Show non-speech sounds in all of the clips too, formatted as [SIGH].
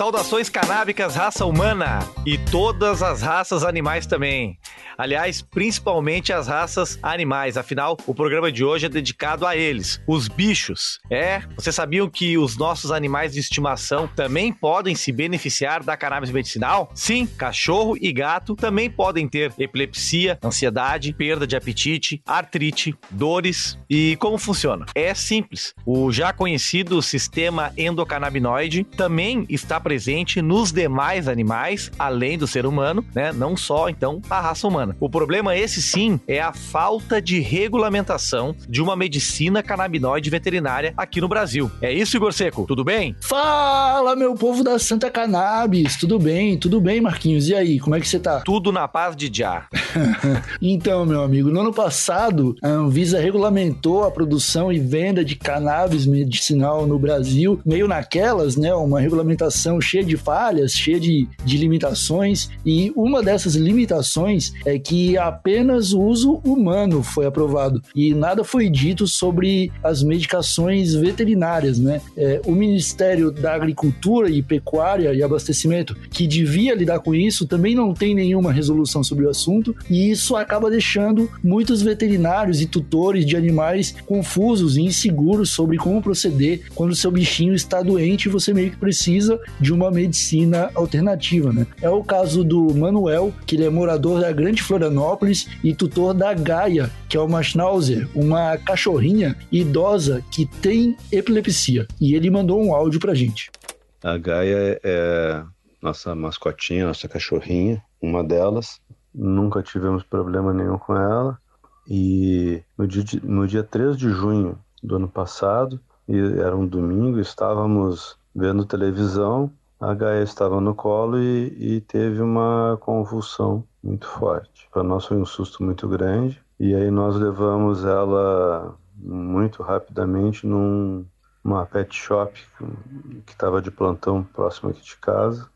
Saudações canábicas, raça humana e todas as raças animais também. Aliás, principalmente as raças animais. Afinal, o programa de hoje é dedicado a eles, os bichos. É, vocês sabiam que os nossos animais de estimação também podem se beneficiar da cannabis medicinal? Sim, cachorro e gato também podem ter epilepsia, ansiedade, perda de apetite, artrite, dores. E como funciona? É simples. O já conhecido sistema endocannabinoide também está presente nos demais animais, além do ser humano, né? Não só, então, a raça humana. O problema, esse sim, é a falta de regulamentação de uma medicina canabinoide veterinária aqui no Brasil. É isso, Igor Seco? Tudo bem? Fala, meu povo da Santa Cannabis! Tudo bem? Tudo bem, Marquinhos? E aí, como é que você tá? Tudo na paz de já. [LAUGHS] então, meu amigo, no ano passado, a Anvisa regulamentou a produção e venda de cannabis medicinal no Brasil, meio naquelas, né? Uma regulamentação cheia de falhas, cheia de, de limitações, e uma dessas limitações é que apenas o uso humano foi aprovado e nada foi dito sobre as medicações veterinárias, né? É, o Ministério da Agricultura e Pecuária e Abastecimento, que devia lidar com isso, também não tem nenhuma resolução sobre o assunto, e isso acaba deixando muitos veterinários e tutores de animais confusos e inseguros sobre como proceder quando seu bichinho está doente e você meio que precisa de uma medicina alternativa, né? É o caso do Manuel, que ele é morador da Grande Florianópolis e tutor da Gaia, que é uma Schnauzer, uma cachorrinha idosa que tem epilepsia. E ele mandou um áudio pra gente. A Gaia é nossa mascotinha, nossa cachorrinha, uma delas. Nunca tivemos problema nenhum com ela. E no dia, no dia 3 de junho do ano passado, era um domingo, estávamos vendo televisão, a Gaia estava no colo e, e teve uma convulsão muito forte. Para nós foi um susto muito grande e aí nós levamos ela muito rapidamente num uma pet shop que estava de plantão próximo aqui de casa,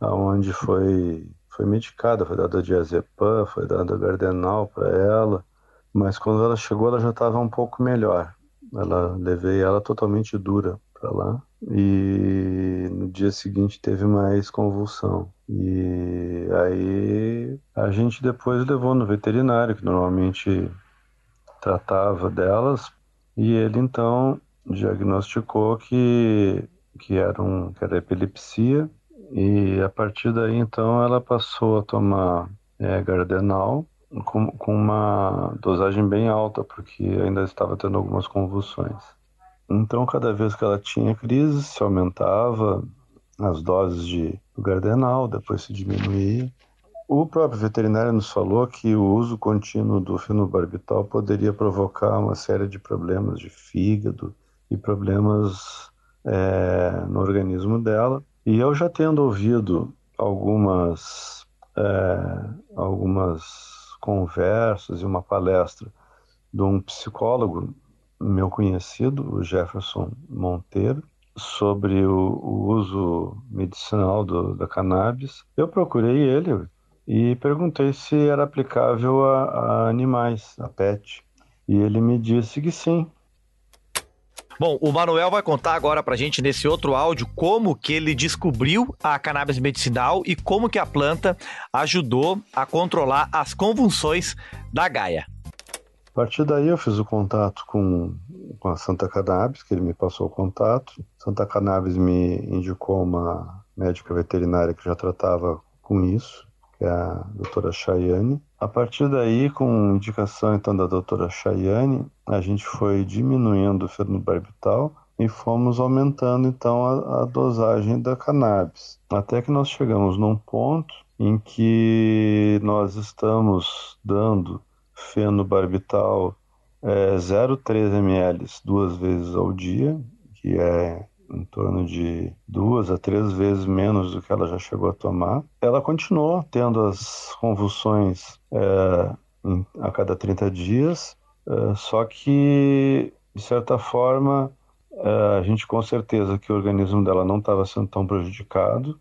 aonde foi foi medicada, foi dada diazepam, foi dada gardenal para ela, mas quando ela chegou ela já estava um pouco melhor. Ela levei ela totalmente dura para lá e no dia seguinte teve mais convulsão. E aí a gente depois levou no veterinário, que normalmente tratava delas, e ele então diagnosticou que, que, era, um, que era epilepsia, e a partir daí então ela passou a tomar é, Gardenal com, com uma dosagem bem alta, porque ainda estava tendo algumas convulsões. Então, cada vez que ela tinha crise, se aumentava as doses de gardenal, depois se diminuía. O próprio veterinário nos falou que o uso contínuo do fenobarbital poderia provocar uma série de problemas de fígado e problemas é, no organismo dela. E eu já tendo ouvido algumas, é, algumas conversas e uma palestra de um psicólogo meu conhecido, o Jefferson Monteiro, sobre o, o uso medicinal do, da cannabis. Eu procurei ele e perguntei se era aplicável a, a animais, a pet. E ele me disse que sim, Bom, o Manuel vai contar agora pra gente nesse outro áudio como que ele descobriu a cannabis medicinal e como que a planta ajudou a controlar as convulsões da Gaia. A partir daí eu fiz o contato com, com a Santa Cannabis, que ele me passou o contato. Santa Cannabis me indicou uma médica veterinária que já tratava com isso, que é a doutora Chayane. A partir daí, com indicação então da doutora Chayane, a gente foi diminuindo o fenobarbital e fomos aumentando então a, a, dosagem da cannabis. Até que nós chegamos num ponto em que nós estamos dando fenobarbital é 0,3 ml duas vezes ao dia, que é em torno de duas a três vezes menos do que ela já chegou a tomar. Ela continuou tendo as convulsões é, em, a cada 30 dias, é, só que, de certa forma, é, a gente com certeza que o organismo dela não estava sendo tão prejudicado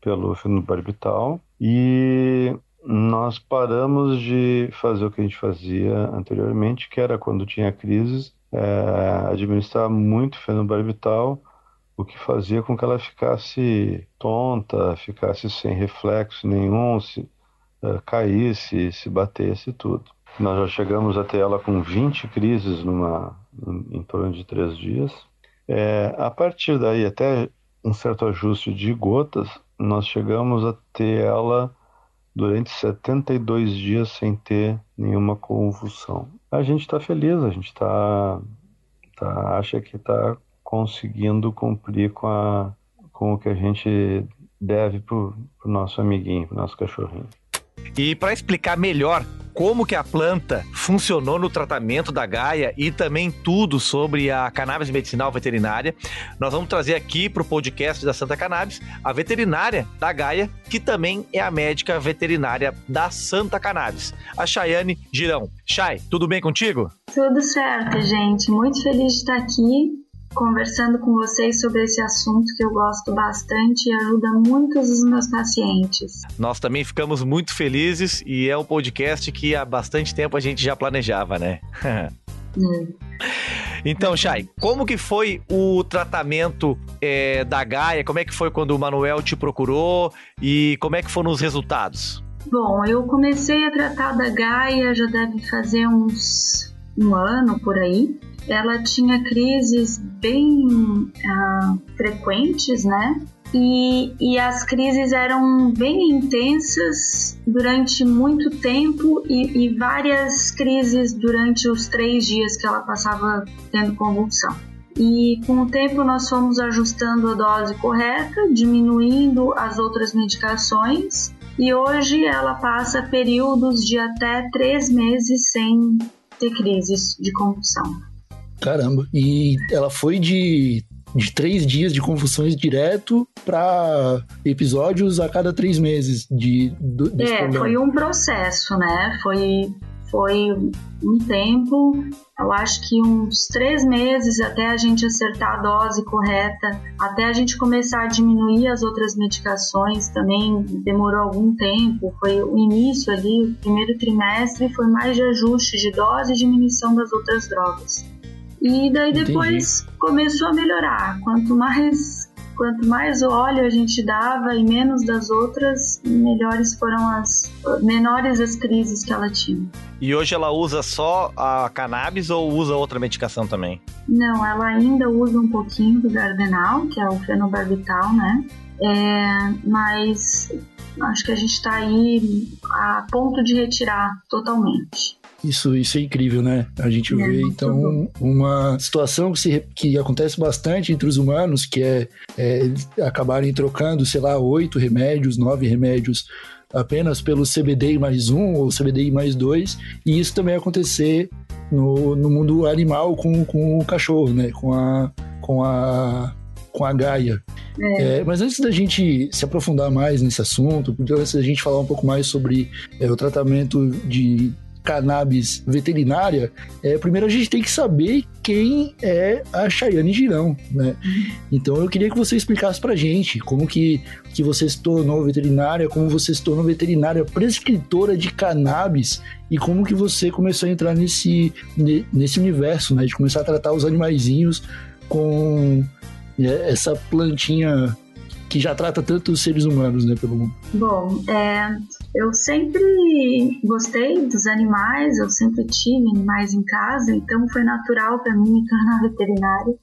pelo fenobarbital e nós paramos de fazer o que a gente fazia anteriormente, que era quando tinha crises, é, administrar muito fenobarbital o que fazia com que ela ficasse tonta, ficasse sem reflexo nenhum, se uh, caísse, se batesse tudo. Nós já chegamos a ter ela com 20 crises numa, em, em torno de três dias. É, a partir daí, até um certo ajuste de gotas, nós chegamos a ter ela durante 72 dias sem ter nenhuma convulsão. A gente está feliz, a gente tá, tá, acha que está conseguindo cumprir com, a, com o que a gente deve para o nosso amiguinho, para o nosso cachorrinho. E para explicar melhor como que a planta funcionou no tratamento da Gaia e também tudo sobre a cannabis medicinal veterinária, nós vamos trazer aqui para o podcast da Santa Cannabis a veterinária da Gaia, que também é a médica veterinária da Santa Cannabis, a Chayane Girão. Chay, tudo bem contigo? Tudo certo, gente. Muito feliz de estar aqui conversando com vocês sobre esse assunto que eu gosto bastante e ajuda muitos dos meus pacientes. Nós também ficamos muito felizes e é um podcast que há bastante tempo a gente já planejava, né? é. Então, Chay, como que foi o tratamento é, da Gaia? Como é que foi quando o Manuel te procurou e como é que foram os resultados? Bom, eu comecei a tratar da Gaia já deve fazer uns um ano por aí ela tinha crises bem uh, frequentes, né? E, e, as crises eram bem intensas durante muito tempo e, e, várias crises durante os três dias que ela passava tendo convulsão. E com o tempo nós fomos ajustando a dose correta, diminuindo as outras medicações e hoje ela passa períodos de até três meses sem ter crises de convulsão. Caramba. E ela foi de, de três dias de convulsões direto para episódios a cada três meses de, do, É, problema. foi um processo, né? Foi, foi um tempo, eu acho que uns três meses até a gente acertar a dose correta, até a gente começar a diminuir as outras medicações também demorou algum tempo. Foi o início ali, o primeiro trimestre foi mais de ajuste de dose e diminuição das outras drogas. E daí depois Entendi. começou a melhorar. Quanto mais quanto mais óleo a gente dava e menos das outras, melhores foram as menores as crises que ela tinha. E hoje ela usa só a cannabis ou usa outra medicação também? Não, ela ainda usa um pouquinho do Gardenal, que é o fenobarbital, né? É, mas acho que a gente está aí a ponto de retirar totalmente. Isso, isso é incrível, né? A gente é, vê, então, uma situação que, se, que acontece bastante entre os humanos, que é, é acabarem trocando, sei lá, oito remédios, nove remédios apenas pelo CBD mais um ou CBD mais dois, e isso também acontecer no, no mundo animal com, com o cachorro, né? Com a, com a, com a Gaia. É. É, mas antes da gente se aprofundar mais nesse assunto, antes da gente falar um pouco mais sobre é, o tratamento de cannabis veterinária, é, primeiro a gente tem que saber quem é a Chayane Girão, né? Então eu queria que você explicasse pra gente como que, que você se tornou veterinária, como você se tornou veterinária prescritora de cannabis e como que você começou a entrar nesse, nesse universo, né? De começar a tratar os animaizinhos com é, essa plantinha que já trata tanto os seres humanos, né, pelo mundo? Bom, é, eu sempre gostei dos animais, eu sempre tive animais em casa, então foi natural para mim me tornar [LAUGHS] veterinária.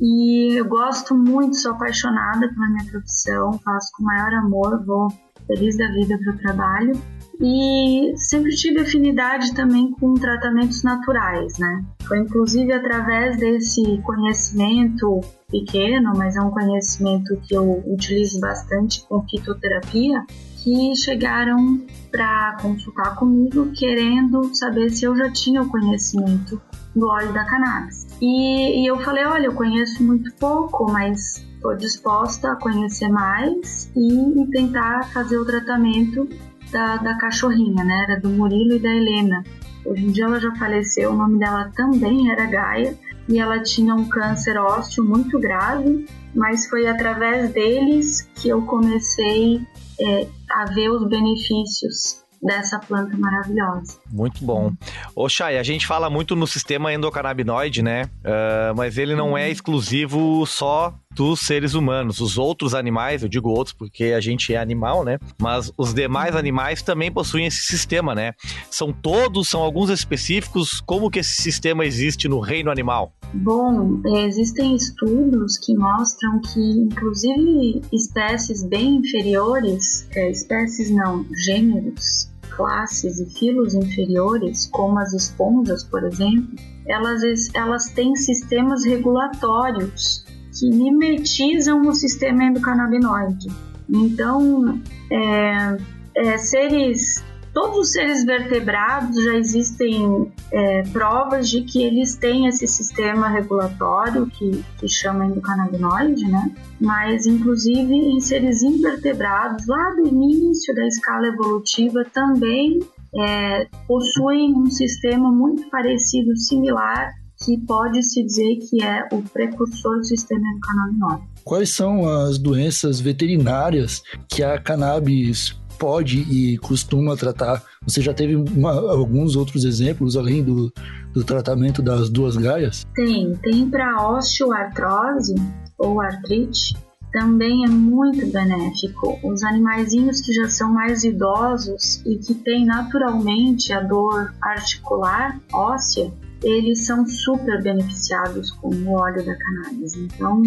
E eu gosto muito, sou apaixonada pela minha profissão, faço com o maior amor, vou feliz da vida para o trabalho. E sempre tive afinidade também com tratamentos naturais, né? Foi inclusive através desse conhecimento pequeno, mas é um conhecimento que eu utilizo bastante com fitoterapia, que chegaram para consultar comigo querendo saber se eu já tinha o conhecimento do óleo da cannabis. E, e eu falei, olha, eu conheço muito pouco, mas estou disposta a conhecer mais e, tentar fazer o tratamento da, da cachorrinha, né? Era do Murilo e da Helena. Hoje em dia ela já faleceu, o nome dela também era Gaia e ela tinha um câncer ósseo muito grave, mas foi através deles que eu comecei é, a ver os benefícios dessa planta maravilhosa. Muito bom. Ô, Chay, a gente fala muito no sistema endocannabinoide, né? Uh, mas ele não é exclusivo só dos seres humanos. Os outros animais, eu digo outros porque a gente é animal, né? Mas os demais animais também possuem esse sistema, né? São todos, são alguns específicos. Como que esse sistema existe no reino animal? Bom, existem estudos que mostram que, inclusive, espécies bem inferiores, é, espécies não, gêneros, classes e filos inferiores, como as esponjas, por exemplo, elas, elas têm sistemas regulatórios que mimetizam o sistema endocannabinoide. Então, é, é, seres, todos os seres vertebrados já existem é, provas de que eles têm esse sistema regulatório que, que chama endocannabinoide, né? Mas, inclusive, em seres invertebrados, lá do início da escala evolutiva, também é, possuem um sistema muito parecido, similar que pode se dizer que é o precursor do sistema endocannabinoide. Quais são as doenças veterinárias que a cannabis pode e costuma tratar? Você já teve uma, alguns outros exemplos além do, do tratamento das duas gaias? Tem, tem para osteoartrose ou artrite, também é muito benéfico. Os animaizinhos que já são mais idosos e que têm naturalmente a dor articular óssea, eles são super beneficiados com o óleo da cannabis. Então,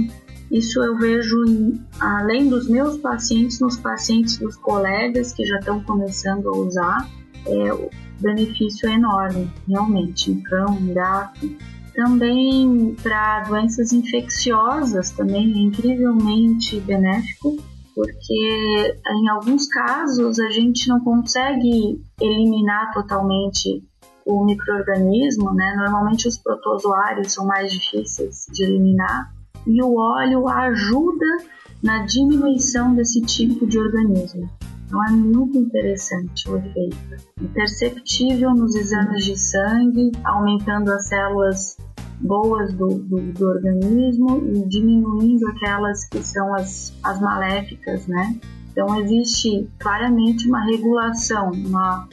isso eu vejo em, além dos meus pacientes, nos pacientes dos colegas que já estão começando a usar, é, o benefício é enorme, realmente, em cão, em gato. Também para doenças infecciosas, também é incrivelmente benéfico, porque em alguns casos a gente não consegue eliminar totalmente o microorganismo, né? Normalmente os protozoários são mais difíceis de eliminar e o óleo ajuda na diminuição desse tipo de organismo. Então é muito interessante o efeito. É perceptível nos exames de sangue, aumentando as células boas do, do, do, organismo e diminuindo aquelas que são as, as maléficas, né? Então existe claramente uma regulação, uma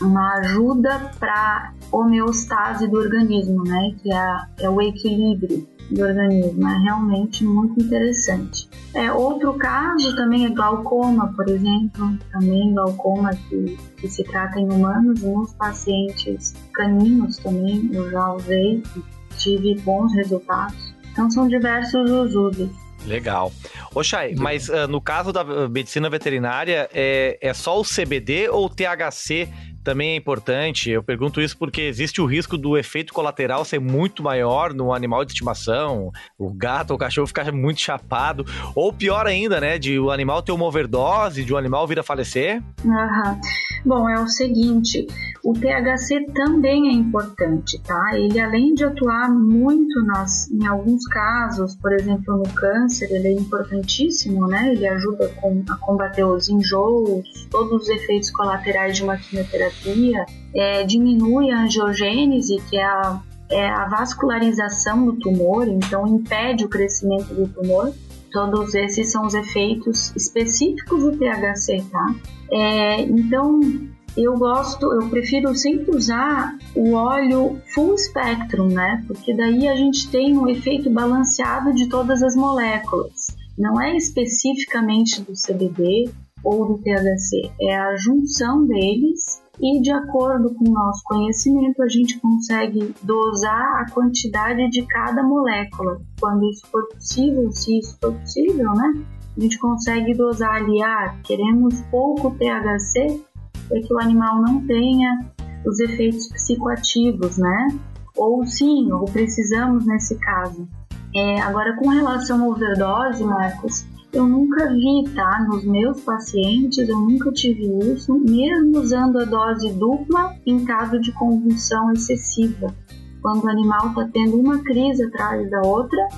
uma ajuda para homeostase do organismo, né? Que é, é o equilíbrio do organismo. É realmente muito interessante. É, outro caso também é glaucoma, por exemplo, também glaucoma que, que se trata em humanos e nos pacientes caninos também, eu já usei, tive bons resultados. Então são diversos os usos. Legal. Chay, mas uh, no caso da medicina veterinária, é, é só o CBD ou o THC também é importante. Eu pergunto isso porque existe o risco do efeito colateral ser muito maior no animal de estimação, o gato ou o cachorro ficar muito chapado, ou pior ainda, né, de o animal ter uma overdose, de o animal vir a falecer. Uhum. Bom, é o seguinte, o THC também é importante, tá? Ele além de atuar muito nas, em alguns casos, por exemplo no câncer, ele é importantíssimo, né? Ele ajuda com, a combater os enjoos, todos os efeitos colaterais de uma quimioterapia, é, diminui a angiogênese, que é a, é a vascularização do tumor, então impede o crescimento do tumor. Todos esses são os efeitos específicos do THC, tá? É, então, eu gosto, eu prefiro sempre usar o óleo full spectrum, né? Porque daí a gente tem um efeito balanceado de todas as moléculas. Não é especificamente do CBD ou do THC, é a junção deles e de acordo com o nosso conhecimento a gente consegue dosar a quantidade de cada molécula. Quando isso for possível, se isso for possível, né? A gente consegue dosar ali, ah, queremos pouco THC, é que o animal não tenha os efeitos psicoativos, né? Ou sim, ou precisamos nesse caso. É, agora, com relação à overdose, Marcos, eu nunca vi, tá? Nos meus pacientes, eu nunca tive isso, mesmo usando a dose dupla em caso de convulsão excessiva. Quando o animal está tendo uma crise atrás da outra,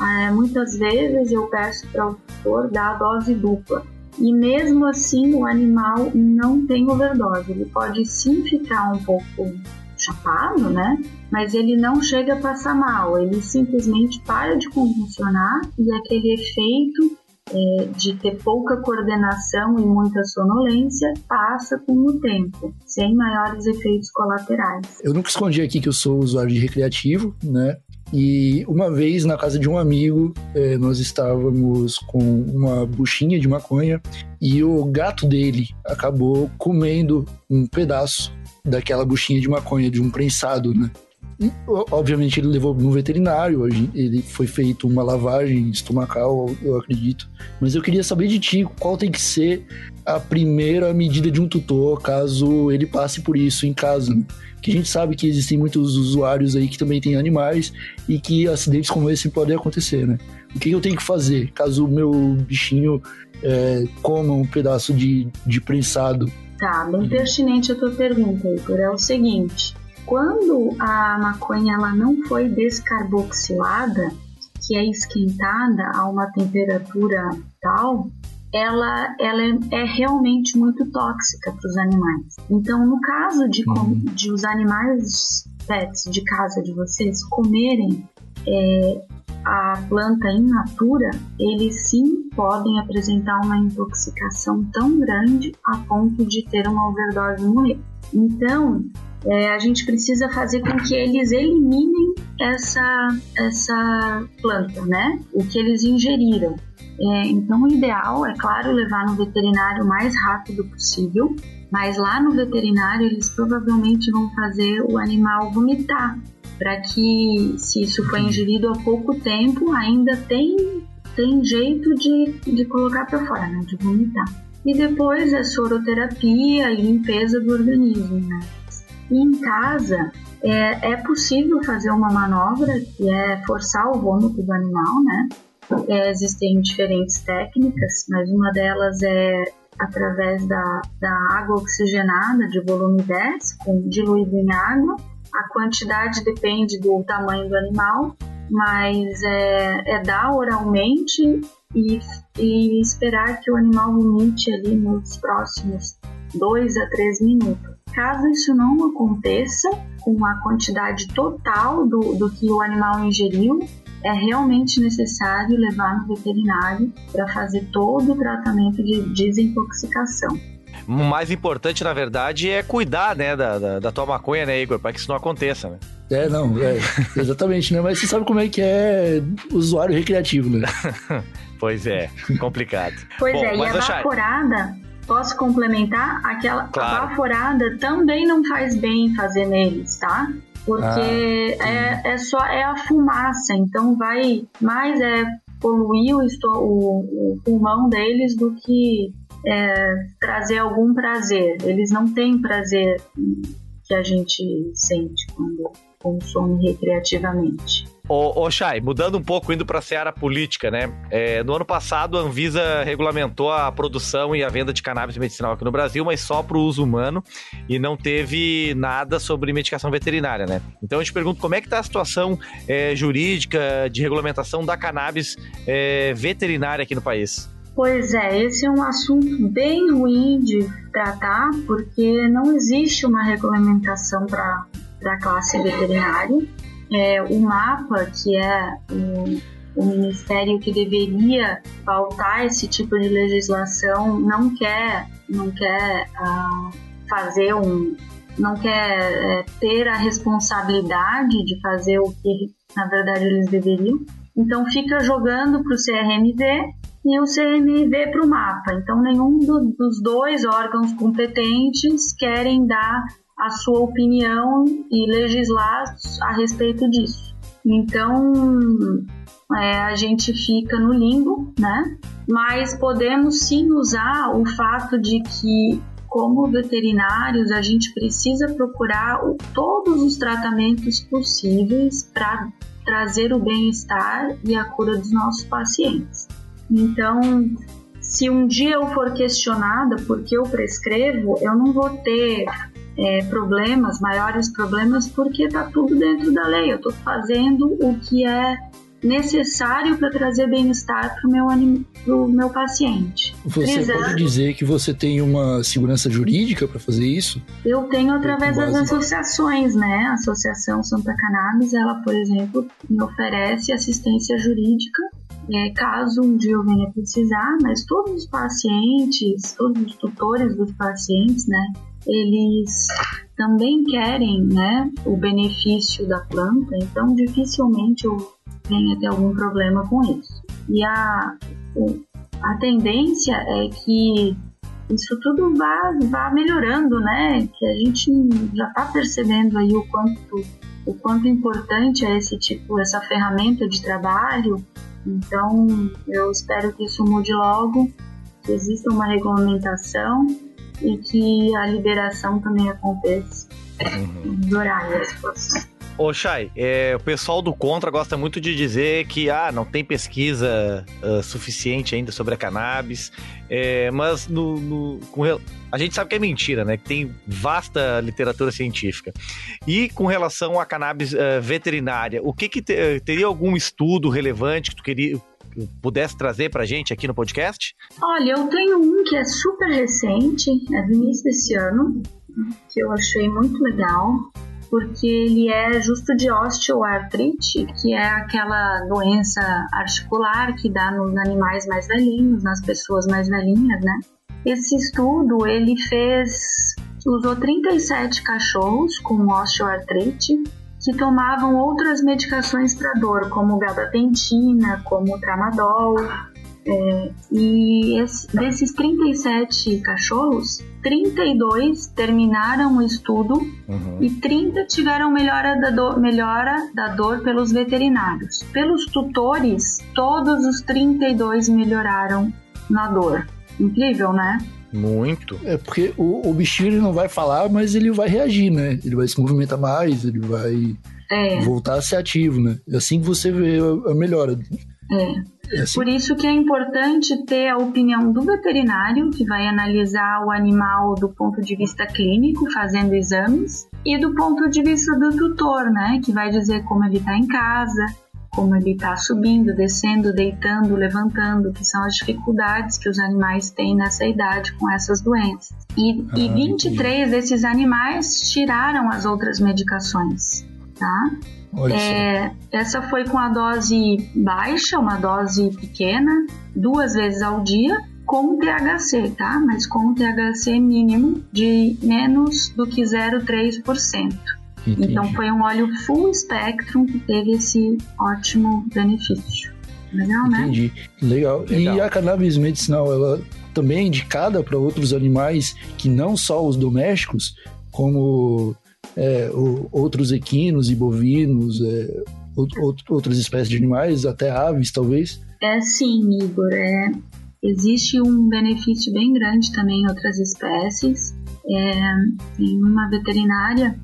é, muitas vezes eu peço para o tutor dar a dose dupla. E mesmo assim, o animal não tem overdose. Ele pode sim ficar um pouco chapado, né? Mas ele não chega a passar mal. Ele simplesmente para de convulsionar e aquele efeito é, de ter pouca coordenação e muita sonolência passa com o tempo, sem maiores efeitos colaterais. Eu nunca escondi aqui que eu sou usuário de recreativo, né? E uma vez na casa de um amigo, é, nós estávamos com uma buchinha de maconha e o gato dele acabou comendo um pedaço daquela buchinha de maconha, de um prensado, né? E, obviamente ele levou no veterinário, ele foi feito uma lavagem estomacal, eu acredito. Mas eu queria saber de ti qual tem que ser a primeira medida de um tutor caso ele passe por isso em casa. Que a gente sabe que existem muitos usuários aí que também têm animais e que acidentes como esse podem acontecer, né? O que eu tenho que fazer caso o meu bichinho é, coma um pedaço de, de prensado? Tá, bem pertinente a tua pergunta, Igor. É o seguinte quando a maconha ela não foi descarboxilada, que é esquentada a uma temperatura tal, ela, ela é, é realmente muito tóxica para os animais. Então, no caso de, uhum. de os animais pets de casa de vocês comerem é, a planta in natura, eles sim podem apresentar uma intoxicação tão grande a ponto de ter uma overdose e morrer. Então, é, a gente precisa fazer com que eles eliminem essa, essa planta, né? O que eles ingeriram. É, então, o ideal é, claro, levar no veterinário o mais rápido possível, mas lá no veterinário eles provavelmente vão fazer o animal vomitar, para que, se isso foi ingerido há pouco tempo, ainda tem, tem jeito de, de colocar para fora, né? De vomitar. E depois é soroterapia e limpeza do organismo, né? E em casa é, é possível fazer uma manobra que é forçar o vômito do animal, né? É, existem diferentes técnicas, mas uma delas é através da, da água oxigenada de volume 10, com, diluído em água. A quantidade depende do tamanho do animal, mas é, é dar oralmente e, e esperar que o animal vomite ali nos próximos 2 a 3 minutos. Caso isso não aconteça, com a quantidade total do, do que o animal ingeriu, é realmente necessário levar no veterinário para fazer todo o tratamento de desintoxicação. O mais importante, na verdade, é cuidar né, da, da, da tua maconha, né, Igor? Para que isso não aconteça, né? É, não, é, [LAUGHS] exatamente, né? Mas você sabe como é que é usuário recreativo, né? [LAUGHS] pois é, complicado. Pois Bom, é, e a vaporada, Posso complementar? Aquela claro. baforada também não faz bem fazer neles, tá? Porque ah, é, é só é a fumaça, então vai mais é poluir o, o, o pulmão deles do que é, trazer algum prazer. Eles não têm prazer que a gente sente quando consome recreativamente. Ô, ô Chay, mudando um pouco, indo para a seara política, né? É, no ano passado, a Anvisa regulamentou a produção e a venda de cannabis medicinal aqui no Brasil, mas só para o uso humano e não teve nada sobre medicação veterinária, né? Então eu te pergunto como é que está a situação é, jurídica de regulamentação da cannabis é, veterinária aqui no país? Pois é, esse é um assunto bem ruim de tratar, porque não existe uma regulamentação para a classe veterinária é, o mapa, que é o, o ministério que deveria pautar esse tipo de legislação, não quer, não quer uh, fazer um, não quer é, ter a responsabilidade de fazer o que na verdade eles deveriam. Então fica jogando para o CRMV e o CRMV para o mapa. Então nenhum do, dos dois órgãos competentes querem dar a sua opinião e legislar a respeito disso. Então, é, a gente fica no limbo, né? Mas podemos sim usar o fato de que, como veterinários, a gente precisa procurar todos os tratamentos possíveis para trazer o bem-estar e a cura dos nossos pacientes. Então, se um dia eu for questionada por que eu prescrevo, eu não vou ter é, problemas, maiores problemas, porque está tudo dentro da lei. Eu estou fazendo o que é necessário para trazer bem-estar para o meu, pro meu paciente. Você pode dizer que você tem uma segurança jurídica para fazer isso? Eu tenho através das associações, né? A Associação Santa Cannabis, ela, por exemplo, me oferece assistência jurídica é, caso um dia eu venha precisar, mas todos os pacientes, todos os tutores dos pacientes, né, eles também querem, né, o benefício da planta, então dificilmente eu venha ter algum problema com isso. E a, a tendência é que isso tudo vá, vá melhorando, né? Que a gente já está percebendo aí o quanto o quanto importante é esse tipo, essa ferramenta de trabalho. Então, eu espero que isso mude logo, que exista uma regulamentação e que a liberação também aconteça uhum. nos horários. Ô, Chay, é, o pessoal do Contra gosta muito de dizer que ah, não tem pesquisa uh, suficiente ainda sobre a cannabis, é, mas no, no, com, a gente sabe que é mentira, né? Que tem vasta literatura científica. E com relação à cannabis uh, veterinária, o que, que te, teria algum estudo relevante que tu queria, pudesse trazer pra gente aqui no podcast? Olha, eu tenho um que é super recente, é do início desse ano, que eu achei muito legal, porque ele é justo de osteoartrite, que é aquela doença articular que dá nos animais mais velhinhos, nas pessoas mais velhinhas, né? Esse estudo ele fez usou 37 cachorros com osteoartrite que tomavam outras medicações para dor, como gabapentina, como tramadol, é, e esse, desses 37 cachorros, 32 terminaram o estudo uhum. e 30 tiveram melhora da, dor, melhora da dor pelos veterinários. Pelos tutores, todos os 32 melhoraram na dor. Incrível, né? Muito. É porque o, o bichinho ele não vai falar, mas ele vai reagir, né? Ele vai se movimentar mais, ele vai é. voltar a ser ativo, né? É assim que você vê a, a melhora. É. É assim. Por isso que é importante ter a opinião do veterinário, que vai analisar o animal do ponto de vista clínico, fazendo exames, e do ponto de vista do tutor, né, que vai dizer como ele está em casa, como ele está subindo, descendo, deitando, levantando, que são as dificuldades que os animais têm nessa idade com essas doenças. E, ah, e 23 entendi. desses animais tiraram as outras medicações, tá? É, essa foi com a dose baixa, uma dose pequena, duas vezes ao dia, com THC, tá? Mas com THC mínimo de menos do que 0,3%. Entendi. Então foi um óleo full spectrum que teve esse ótimo benefício. Legal, né? Entendi. Legal. Legal. E a cannabis medicinal, ela também é indicada para outros animais que não só os domésticos, como é, o, outros equinos e bovinos, é, outras espécies de animais, até aves, talvez? É sim, Igor. É, existe um benefício bem grande também em outras espécies. É, tem uma veterinária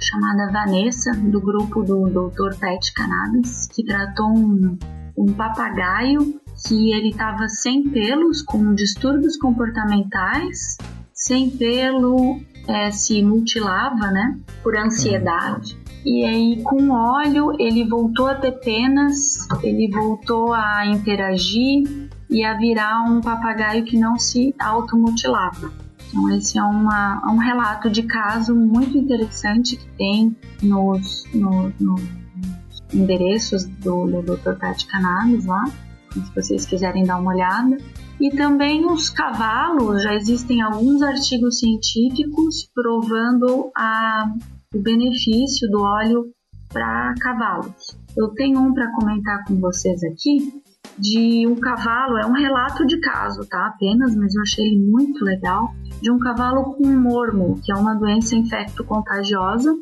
chamada Vanessa, do grupo do Dr. Pet Cannabis, que tratou um, um papagaio que ele estava sem pelos, com distúrbios comportamentais, sem pelo é, se mutilava, né, por ansiedade. E aí, com óleo, ele voltou a ter penas, ele voltou a interagir e a virar um papagaio que não se automutilava. Então, esse é uma, um relato de caso muito interessante que tem nos, no, no, nos endereços do, do Dr. Tati Cannabis lá, se vocês quiserem dar uma olhada. E também os cavalos, já existem alguns artigos científicos provando a, o benefício do óleo para cavalos. Eu tenho um para comentar com vocês aqui de um cavalo, é um relato de caso, tá? Apenas, mas eu achei ele muito legal. De um cavalo com mormo, que é uma doença infecto-contagiosa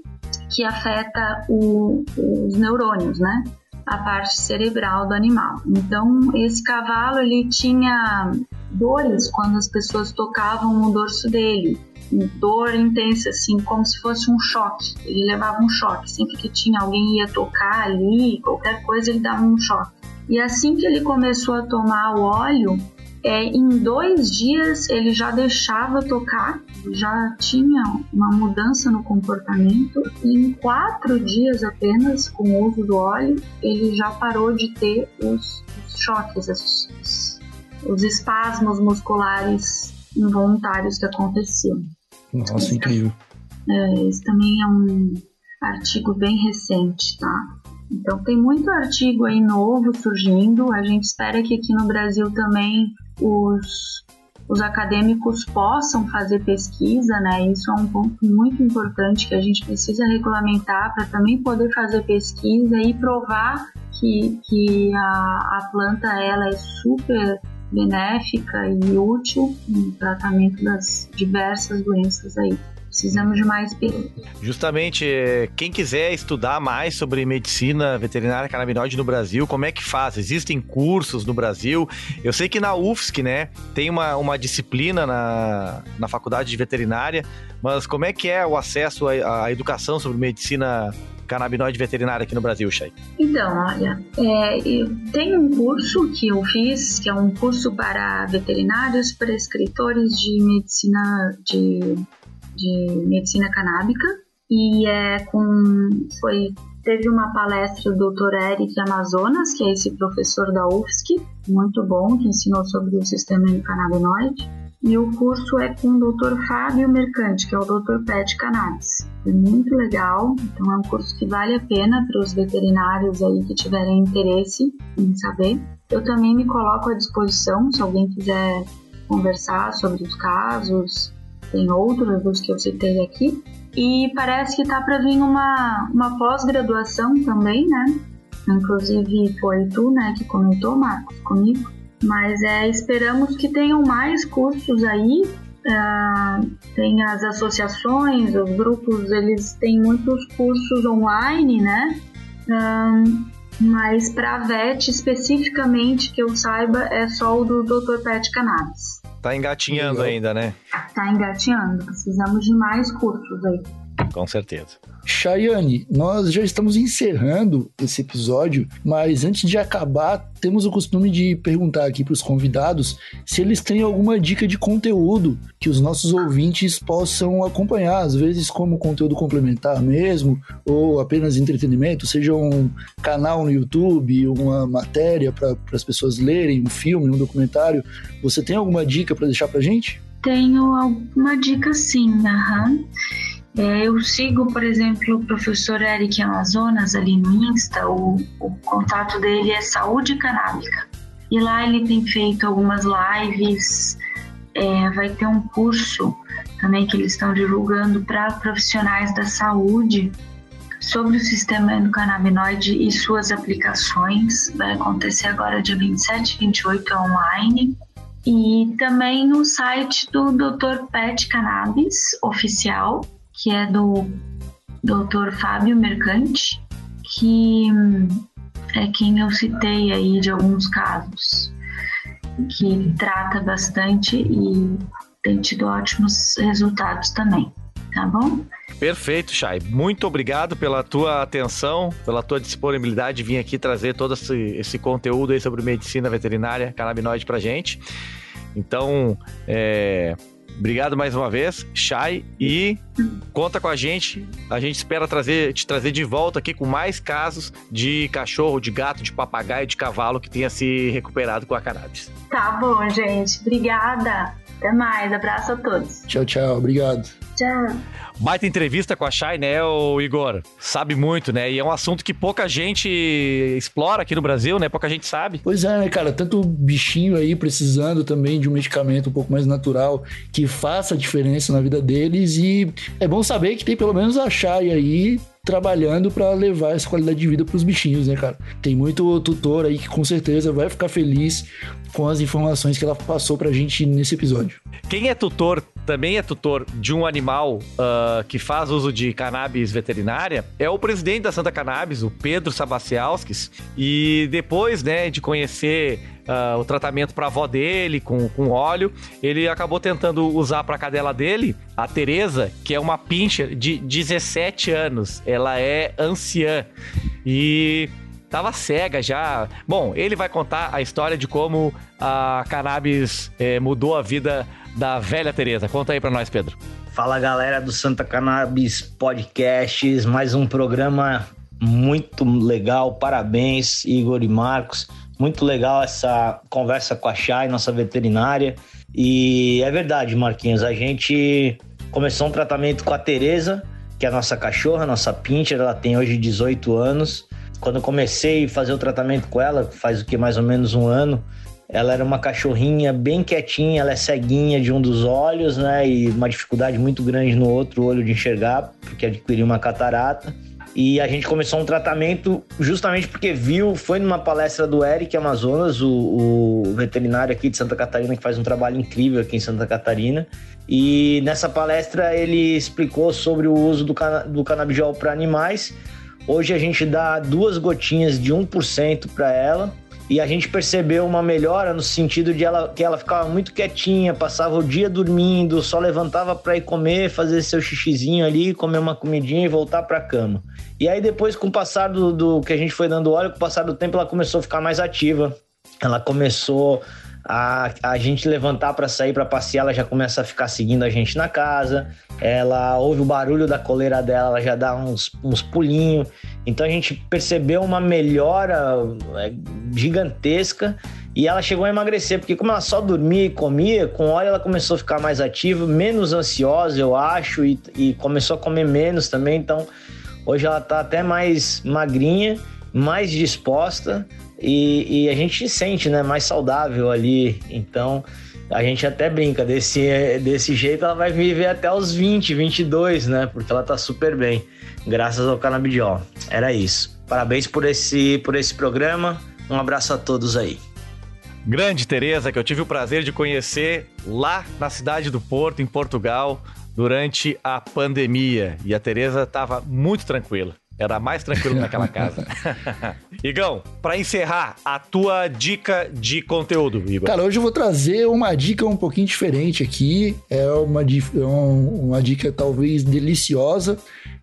que afeta o, os neurônios, né? A parte cerebral do animal. Então, esse cavalo ele tinha dores quando as pessoas tocavam o dorso dele, dor intensa, assim, como se fosse um choque. Ele levava um choque. Sempre que tinha alguém ia tocar ali, qualquer coisa, ele dava um choque. E assim que ele começou a tomar o óleo, é, em dois dias ele já deixava tocar, já tinha uma mudança no comportamento, e em quatro dias apenas, com o uso do óleo, ele já parou de ter os, os choques, os, os espasmos musculares involuntários que aconteciam. Nossa, esse, incrível. É, esse também é um artigo bem recente, tá? Então tem muito artigo aí novo surgindo. A gente espera que aqui no Brasil também os, os acadêmicos possam fazer pesquisa, né? Isso é um ponto muito importante que a gente precisa regulamentar para também poder fazer pesquisa e provar que, que a, a planta ela é super benéfica e útil no tratamento das diversas doenças aí. Precisamos de mais pesquisa. Justamente, quem quiser estudar mais sobre medicina veterinária canabinoide no Brasil, como é que faz? Existem cursos no Brasil? Eu sei que na UFSC, né, tem uma, uma disciplina na, na faculdade de veterinária, mas como é que é o acesso à, à educação sobre medicina canabinoide veterinária aqui no Brasil, Chay? Então, olha, é, tem um curso que eu fiz, que é um curso para veterinários, prescritores de medicina de de medicina canábica e é com foi teve uma palestra do Dr. Eric Amazonas, que é esse professor da UFSC, muito bom, que ensinou sobre o sistema endocannabinoide. E o curso é com o Dr. Fábio Mercante, que é o Dr. Pet Cannabis. É muito legal, então é um curso que vale a pena para os veterinários aí que tiverem interesse em saber. Eu também me coloco à disposição se alguém quiser conversar sobre os casos, tem outros dos que eu citei aqui. E parece que está para vir uma, uma pós-graduação também, né? Inclusive foi tu, né, que comentou, Marcos, comigo. Mas é, esperamos que tenham mais cursos aí. Uh, tem as associações, os grupos, eles têm muitos cursos online, né? Uh, mas para a VET especificamente, que eu saiba, é só o do Dr. Pet Cannabis. Tá engatinhando ainda, né? Tá engatinhando. Precisamos de mais cursos aí. Com certeza. Chayane, nós já estamos encerrando esse episódio, mas antes de acabar, temos o costume de perguntar aqui para os convidados se eles têm alguma dica de conteúdo que os nossos ouvintes possam acompanhar, às vezes como conteúdo complementar mesmo, ou apenas entretenimento, seja um canal no YouTube, uma matéria para as pessoas lerem, um filme, um documentário. Você tem alguma dica para deixar para gente? Tenho alguma dica sim, aham. Uhum. É, eu sigo, por exemplo, o professor Eric Amazonas ali no Insta, o, o contato dele é Saúde Canábica. E lá ele tem feito algumas lives, é, vai ter um curso também que eles estão divulgando para profissionais da saúde sobre o sistema endocannabinoide e suas aplicações. Vai acontecer agora dia 27 e 28 online. E também no site do Dr. Pet Cannabis oficial, que é do Dr. Fábio Mercante, que é quem eu citei aí de alguns casos, que trata bastante e tem tido ótimos resultados também, tá bom? Perfeito, Chay. Muito obrigado pela tua atenção, pela tua disponibilidade de vir aqui trazer todo esse, esse conteúdo aí sobre medicina veterinária canabinoide pra gente. Então, é, Obrigado mais uma vez, Chay, e conta com a gente. A gente espera trazer, te trazer de volta aqui com mais casos de cachorro, de gato, de papagaio, de cavalo que tenha se recuperado com a cannabis. Tá bom, gente. Obrigada. Até mais. Abraço a todos. Tchau, tchau. Obrigado. Tchau. Baita entrevista com a Chay, né, o Igor? Sabe muito, né? E é um assunto que pouca gente explora aqui no Brasil, né? Pouca gente sabe. Pois é, né, cara? Tanto bichinho aí precisando também de um medicamento um pouco mais natural que faça diferença na vida deles. E é bom saber que tem pelo menos a Chay aí trabalhando para levar essa qualidade de vida para os bichinhos, né, cara? Tem muito tutor aí que com certeza vai ficar feliz com as informações que ela passou pra gente nesse episódio. Quem é tutor, também é tutor de um animal uh, que faz uso de cannabis veterinária, é o presidente da Santa Cannabis, o Pedro Sabacialskis, e depois, né, de conhecer uh, o tratamento para a avó dele com, com óleo. Ele acabou tentando usar para a cadela dele, a Teresa, que é uma pincher de 17 anos. Ela é anciã e tava cega já. Bom, ele vai contar a história de como a cannabis eh, mudou a vida da velha Teresa. Conta aí para nós, Pedro. Fala galera do Santa Cannabis Podcasts, mais um programa muito legal. Parabéns, Igor e Marcos. Muito legal essa conversa com a Chay, nossa veterinária. E é verdade, Marquinhos, a gente começou um tratamento com a Tereza, que é a nossa cachorra, nossa pincher, ela tem hoje 18 anos. quando eu comecei a fazer o tratamento com ela, faz o que mais ou menos um ano, ela era uma cachorrinha bem quietinha, ela é ceguinha de um dos olhos, né? E uma dificuldade muito grande no outro olho de enxergar, porque adquiriu uma catarata. E a gente começou um tratamento justamente porque viu, foi numa palestra do Eric Amazonas, o, o, veterinário aqui de Santa Catarina, que faz um trabalho incrível aqui em Santa Catarina. E nessa palestra ele explicou sobre o uso do, cana do canabidiol para animais. Hoje a gente dá duas gotinhas de 1% para ela e a gente percebeu uma melhora no sentido de ela, que ela ficava muito quietinha, passava o dia dormindo, só levantava para ir comer, fazer seu xixizinho ali, comer uma comidinha e voltar para cama. E aí depois, com o passar do, do, que a gente foi dando óleo, com o passar do tempo, ela começou a ficar mais ativa. Ela começou a, a gente levantar para sair para passear, ela já começa a ficar seguindo a gente na casa. Ela ouve o barulho da coleira dela, ela já dá uns, uns pulinhos. Então a gente percebeu uma melhora é, gigantesca e ela chegou a emagrecer, porque como ela só dormia e comia, com óleo ela começou a ficar mais ativa, menos ansiosa, eu acho, e, e começou a comer menos também. Então hoje ela tá até mais magrinha, mais disposta e, e a gente sente, né, mais saudável ali. Então a gente até brinca, desse, desse jeito ela vai viver até os 20, 22, né? Porque ela tá super bem, graças ao canabidiol. Era isso. Parabéns por esse, por esse programa. Um abraço a todos aí. Grande Tereza, que eu tive o prazer de conhecer lá na cidade do Porto, em Portugal, durante a pandemia. E a Tereza estava muito tranquila. Era mais tranquilo naquela casa. [LAUGHS] Igão, para encerrar, a tua dica de conteúdo, Igor. Cara, hoje eu vou trazer uma dica um pouquinho diferente aqui. É uma, é uma dica talvez deliciosa,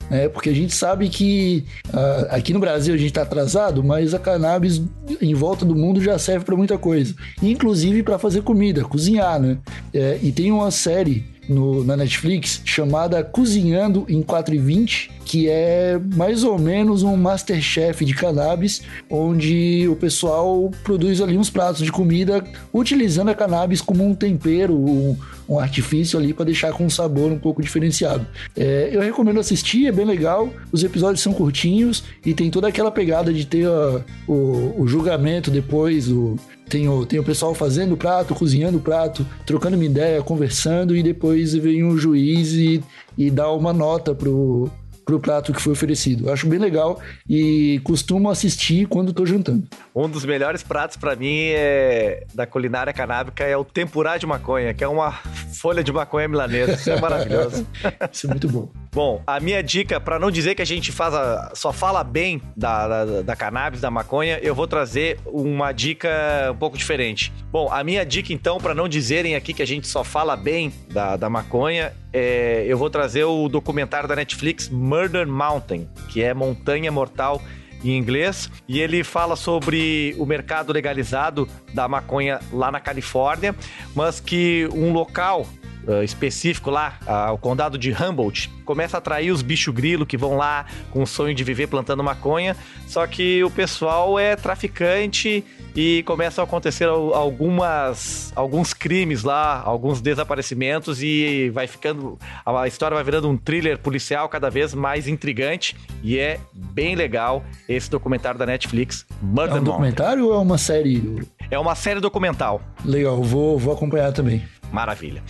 né? Porque a gente sabe que uh, aqui no Brasil a gente está atrasado, mas a cannabis em volta do mundo já serve para muita coisa, inclusive para fazer comida, cozinhar, né? É, e tem uma série no, na Netflix chamada Cozinhando em 4 e 20, que é mais ou menos um Masterchef de cannabis, onde o pessoal produz ali uns pratos de comida utilizando a cannabis como um tempero, um, um artifício ali para deixar com um sabor um pouco diferenciado. É, eu recomendo assistir, é bem legal. Os episódios são curtinhos e tem toda aquela pegada de ter o, o julgamento depois, o, tem o, tem o pessoal fazendo o prato, cozinhando o prato, trocando uma ideia, conversando, e depois vem um juiz e, e dá uma nota pro, pro prato que foi oferecido. Eu acho bem legal e costumo assistir quando tô jantando. Um dos melhores pratos para mim é da culinária canábica é o tempurá de maconha, que é uma folha de maconha milanesa. Isso é maravilhoso. [LAUGHS] Isso é muito bom. Bom, a minha dica, para não dizer que a gente faz a, só fala bem da, da, da, cannabis, da maconha, eu vou trazer uma dica um pouco diferente. Bom, a minha dica, então, para não dizerem aqui que a gente só fala bem da, da maconha, é, eu vou trazer o documentário da Netflix Murder Mountain, que é Montanha Mortal em inglês, e ele fala sobre o mercado legalizado da maconha lá na Califórnia, mas que um local uh, específico lá, uh, o condado de Humboldt, começa a atrair os bicho grilo que vão lá com o sonho de viver plantando maconha, só que o pessoal é traficante e começam a acontecer algumas alguns crimes lá, alguns desaparecimentos e vai ficando a história vai virando um thriller policial cada vez mais intrigante e é bem legal esse documentário da Netflix, Murder É um documentário ou é uma série? É uma série documental. Legal, vou, vou acompanhar também. Maravilha.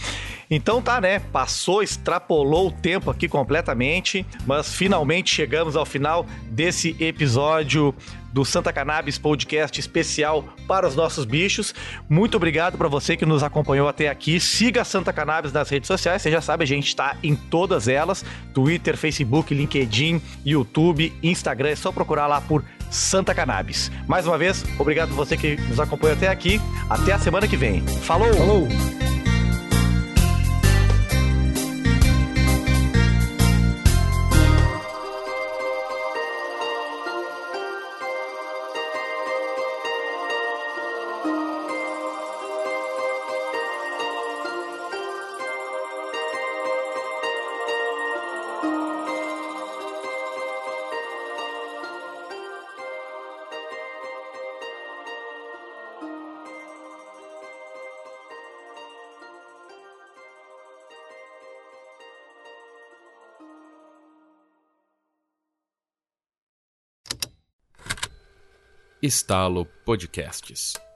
Então tá, né? Passou, extrapolou o tempo aqui completamente, mas finalmente chegamos ao final desse episódio do Santa Cannabis Podcast especial para os nossos bichos. Muito obrigado para você que nos acompanhou até aqui. Siga Santa Cannabis nas redes sociais. Você já sabe, a gente está em todas elas: Twitter, Facebook, LinkedIn, YouTube, Instagram. É só procurar lá por Santa Cannabis. Mais uma vez, obrigado a você que nos acompanhou até aqui. Até a semana que vem. Falou! Falou! Estalo Podcasts.